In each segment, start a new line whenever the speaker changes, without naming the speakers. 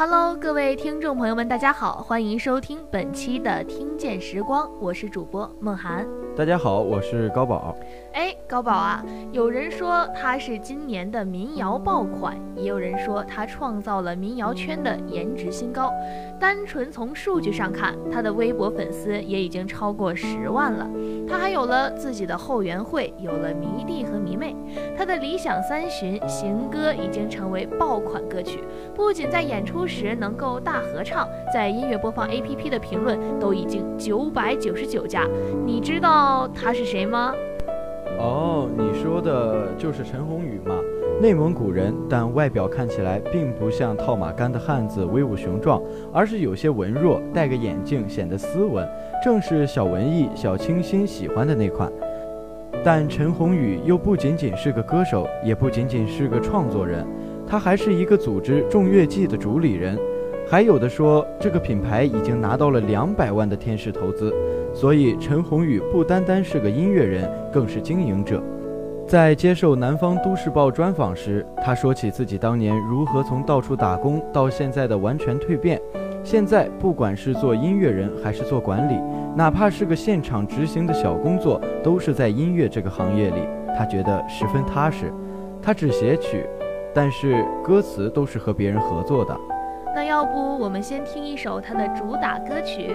Hello，各位听众朋友们，大家好，欢迎收听本期的听见时光，我是主播梦涵。
大家好，我是高宝。
哎，高宝啊，有人说他是今年的民谣爆款，也有人说他创造了民谣圈的颜值新高。单纯从数据上看，他的微博粉丝也已经超过十万了。他还有了自己的后援会，有了迷弟和迷妹。他的理想三巡行歌已经成为爆款歌曲，不仅在演出时能够大合唱，在音乐播放 APP 的评论都已经九百九十九加。你知道他是谁吗？
哦，你说的就是陈鸿宇吗？内蒙古人，但外表看起来并不像套马杆的汉子威武雄壮，而是有些文弱，戴个眼镜显得斯文，正是小文艺、小清新喜欢的那款。但陈鸿宇又不仅仅是个歌手，也不仅仅是个创作人，他还是一个组织众乐季的主理人。还有的说，这个品牌已经拿到了两百万的天使投资。所以，陈鸿宇不单单是个音乐人，更是经营者。在接受《南方都市报》专访时，他说起自己当年如何从到处打工到现在的完全蜕变。现在，不管是做音乐人还是做管理，哪怕是个现场执行的小工作，都是在音乐这个行业里，他觉得十分踏实。他只写曲，但是歌词都是和别人合作的。
那要不，我们先听一首他的主打歌曲《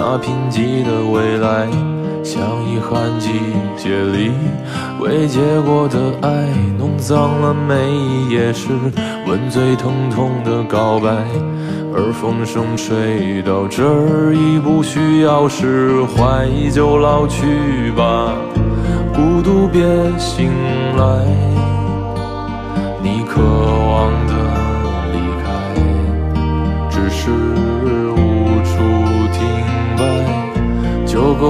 那贫瘠的未来。像遗憾季节里未结果的爱，弄脏了每一页是吻最疼痛的告白。而风声吹到这儿，已不需要释怀，就老去吧，孤独别醒来。你可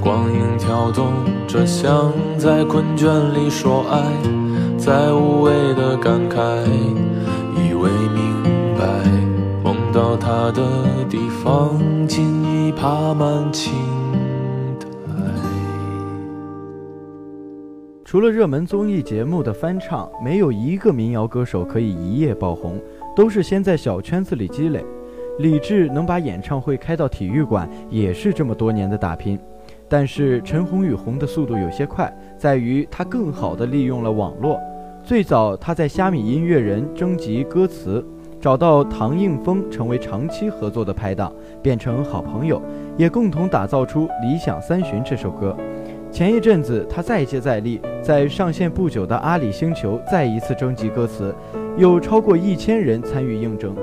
光影跳动着，像在困倦里说爱，再无谓的感慨，以为明白，梦到他的地方，今已爬满青苔。
除了热门综艺节目的翻唱，没有一个民谣歌手可以一夜爆红，都是先在小圈子里积累，李志能把演唱会开到体育馆，也是这么多年的打拼。但是陈鸿宇红的速度有些快，在于他更好地利用了网络。最早他在虾米音乐人征集歌词，找到唐应峰成为长期合作的拍档，变成好朋友，也共同打造出《理想三旬》这首歌。前一阵子他再接再厉，在上线不久的阿里星球再一次征集歌词，有超过一千人参与应征。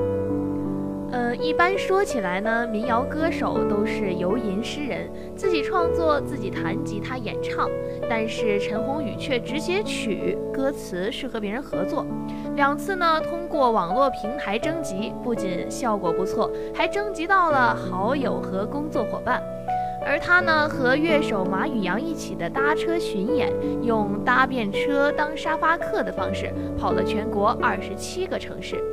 一般说起来呢，民谣歌手都是游吟诗人，自己创作，自己弹吉他演唱。但是陈鸿宇却只写曲，歌词是和别人合作。两次呢，通过网络平台征集，不仅效果不错，还征集到了好友和工作伙伴。而他呢，和乐手马宇阳一起的搭车巡演，用搭便车当沙发客的方式，跑了全国二十七个城市。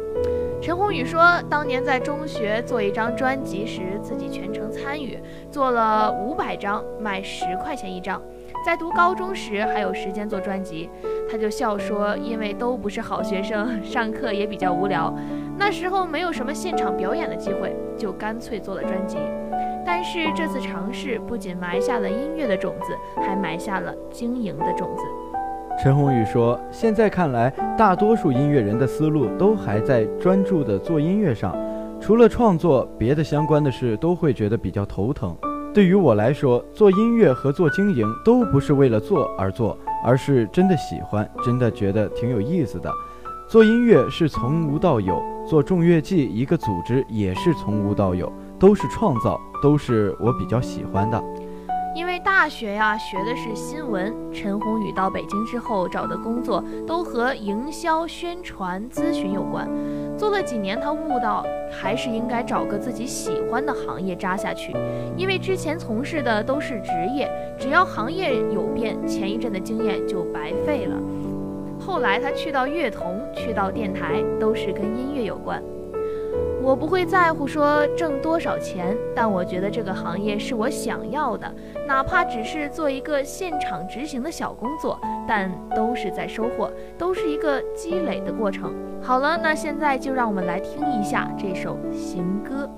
陈鸿宇说，当年在中学做一张专辑时，自己全程参与，做了五百张，卖十块钱一张。在读高中时还有时间做专辑，他就笑说，因为都不是好学生，上课也比较无聊，那时候没有什么现场表演的机会，就干脆做了专辑。但是这次尝试不仅埋下了音乐的种子，还埋下了经营的种子。
陈鸿宇说：“现在看来，大多数音乐人的思路都还在专注的做音乐上，除了创作，别的相关的事都会觉得比较头疼。对于我来说，做音乐和做经营都不是为了做而做，而是真的喜欢，真的觉得挺有意思的。做音乐是从无到有，做众乐季一个组织也是从无到有，都是创造，都是我比较喜欢的。”
因为大学呀学的是新闻，陈鸿宇到北京之后找的工作都和营销、宣传、咨询有关。做了几年，他悟到还是应该找个自己喜欢的行业扎下去。因为之前从事的都是职业，只要行业有变，前一阵的经验就白费了。后来他去到乐童，去到电台，都是跟音乐有关。我不会在乎说挣多少钱，但我觉得这个行业是我想要的，哪怕只是做一个现场执行的小工作，但都是在收获，都是一个积累的过程。好了，那现在就让我们来听一下这首行歌。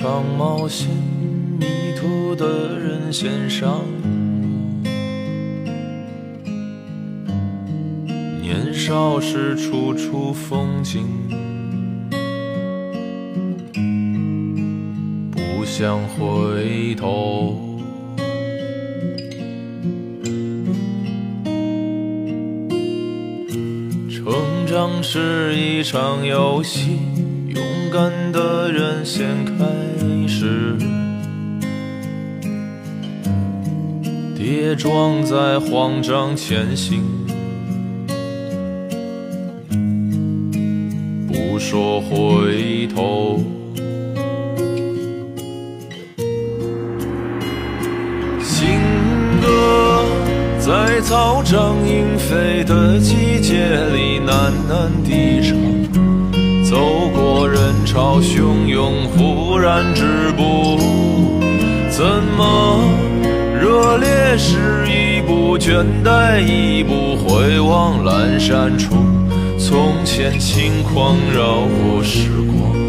场冒险，迷途的人先上路。年少时处处风景，不想回头。成长是一场游戏，勇敢的人先开。始，跌撞在慌张前行，不说回头。行歌在草长莺飞的季节里喃喃低唱。过人潮汹涌，忽然止步。怎么热烈时一步，倦怠一步，回望阑珊处，从前轻狂绕过时光。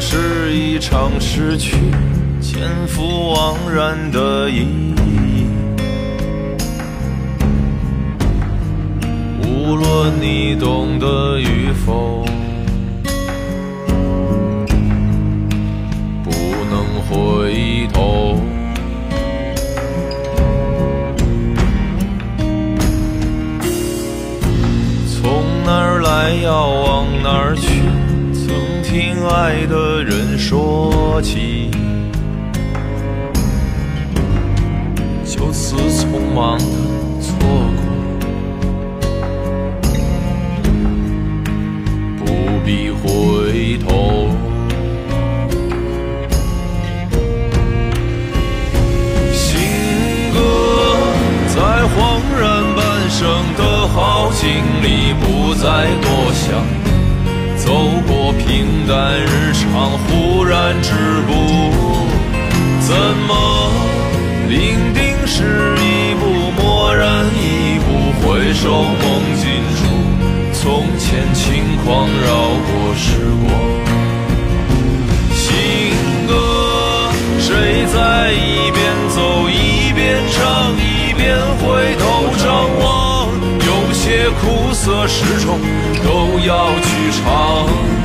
是一场失去前赴惘然的意义，无论你懂得与否，不能回头。从哪儿来要往哪儿去，曾听爱的人说起，就此匆忙的错过，不必回头。行歌在恍然半生的好景里，不再多想。走过淡日常，忽然止步，怎么伶仃是一步，蓦然一步，回首梦尽处。从前轻狂绕过时光，行歌谁在一边走一边唱，一边回头张望？有些苦涩始终都要去尝。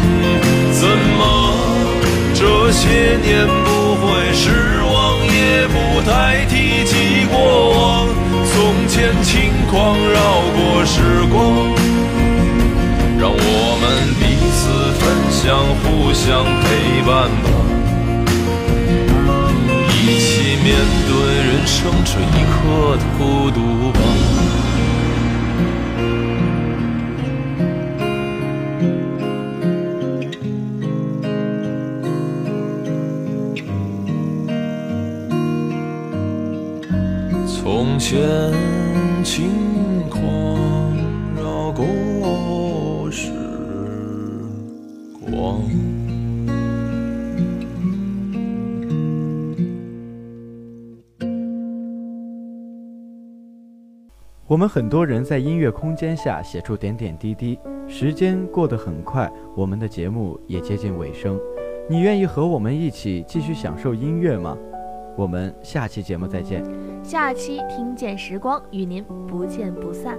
这些年不会失望，也不太提及过往？从前轻狂绕过时光。让我们彼此分享，互相陪伴吧，一起面对人生这一刻的孤独吧。从前轻狂绕过时光。
我们很多人在音乐空间下写出点点滴滴，时间过得很快，我们的节目也接近尾声。你愿意和我们一起继续享受音乐吗？我们下期节目再见。
下期听见时光与您不见不散。